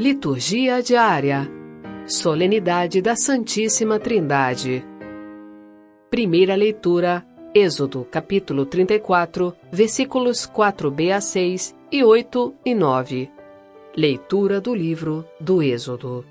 Liturgia diária. Solenidade da Santíssima Trindade. Primeira leitura: Êxodo, capítulo 34, versículos 4b a 6 e 8 e 9. Leitura do livro do Êxodo.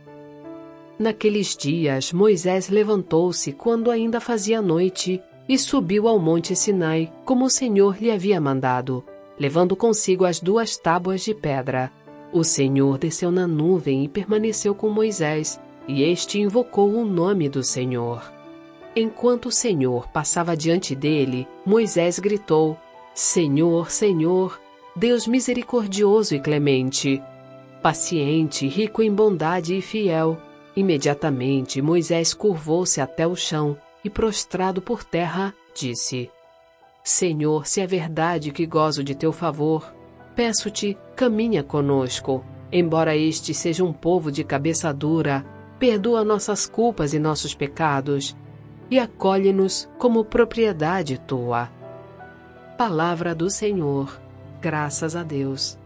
Naqueles dias, Moisés levantou-se quando ainda fazia noite e subiu ao monte Sinai, como o Senhor lhe havia mandado, levando consigo as duas tábuas de pedra. O Senhor desceu na nuvem e permaneceu com Moisés, e este invocou o nome do Senhor. Enquanto o Senhor passava diante dele, Moisés gritou: Senhor, Senhor, Deus misericordioso e clemente, paciente, rico em bondade e fiel Imediatamente Moisés curvou-se até o chão e, prostrado por terra, disse: Senhor, se é verdade que gozo de teu favor, peço-te, caminha conosco. Embora este seja um povo de cabeça dura, perdoa nossas culpas e nossos pecados e acolhe-nos como propriedade tua. Palavra do Senhor. Graças a Deus.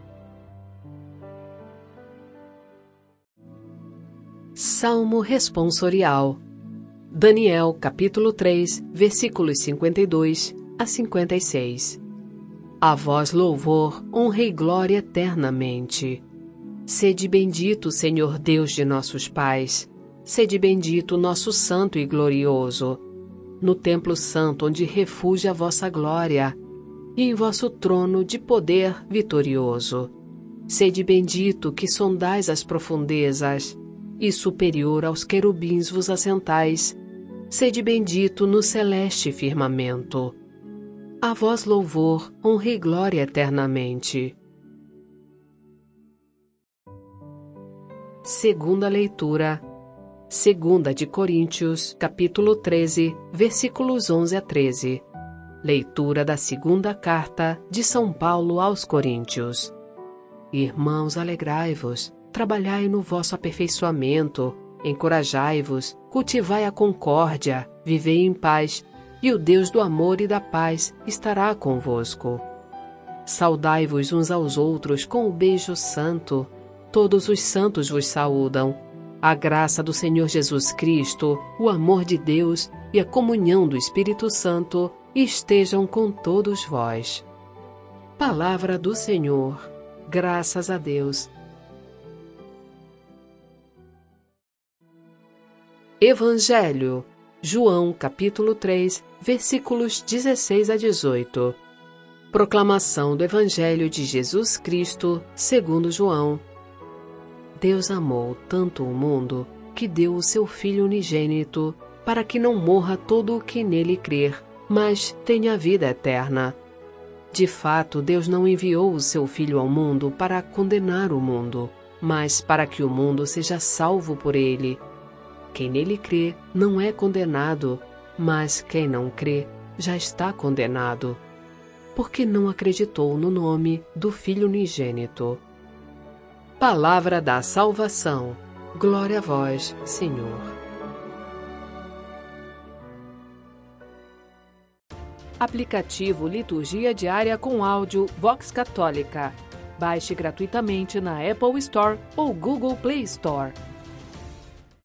Salmo responsorial. Daniel, capítulo 3, versículos 52 a 56. A vós louvor, honra e glória eternamente. Sede bendito, Senhor Deus de nossos pais. Sede bendito, nosso santo e glorioso. No templo santo onde refugia a vossa glória, e em vosso trono de poder vitorioso. Sede bendito que sondais as profundezas, e superior aos querubins vos assentais, sede bendito no celeste firmamento. A vós louvor, honra e glória eternamente. Segunda leitura. Segunda de Coríntios, capítulo 13, versículos 11 a 13. Leitura da segunda carta de São Paulo aos Coríntios. Irmãos, alegrai-vos trabalhai no vosso aperfeiçoamento, encorajai-vos, cultivai a concórdia, vivei em paz, e o Deus do amor e da paz estará convosco. Saudai-vos uns aos outros com o beijo santo. Todos os santos vos saúdam. A graça do Senhor Jesus Cristo, o amor de Deus e a comunhão do Espírito Santo estejam com todos vós. Palavra do Senhor. Graças a Deus. Evangelho, João capítulo 3, versículos 16 a 18. Proclamação do Evangelho de Jesus Cristo, segundo João. Deus amou tanto o mundo que deu o seu Filho unigênito, para que não morra todo o que nele crer, mas tenha vida eterna. De fato, Deus não enviou o seu Filho ao mundo para condenar o mundo, mas para que o mundo seja salvo por ele. Quem nele crê não é condenado, mas quem não crê já está condenado, porque não acreditou no nome do Filho unigênito. Palavra da salvação. Glória a vós, Senhor. Aplicativo Liturgia Diária com áudio Vox Católica. Baixe gratuitamente na Apple Store ou Google Play Store.